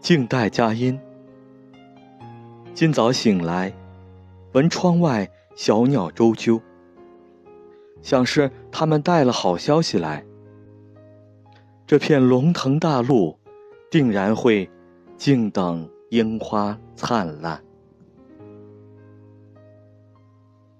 静待佳音。今早醒来闻窗外小鸟啾啾想是他们带了好消息来。这片龙腾大陆定然会静等樱花灿烂。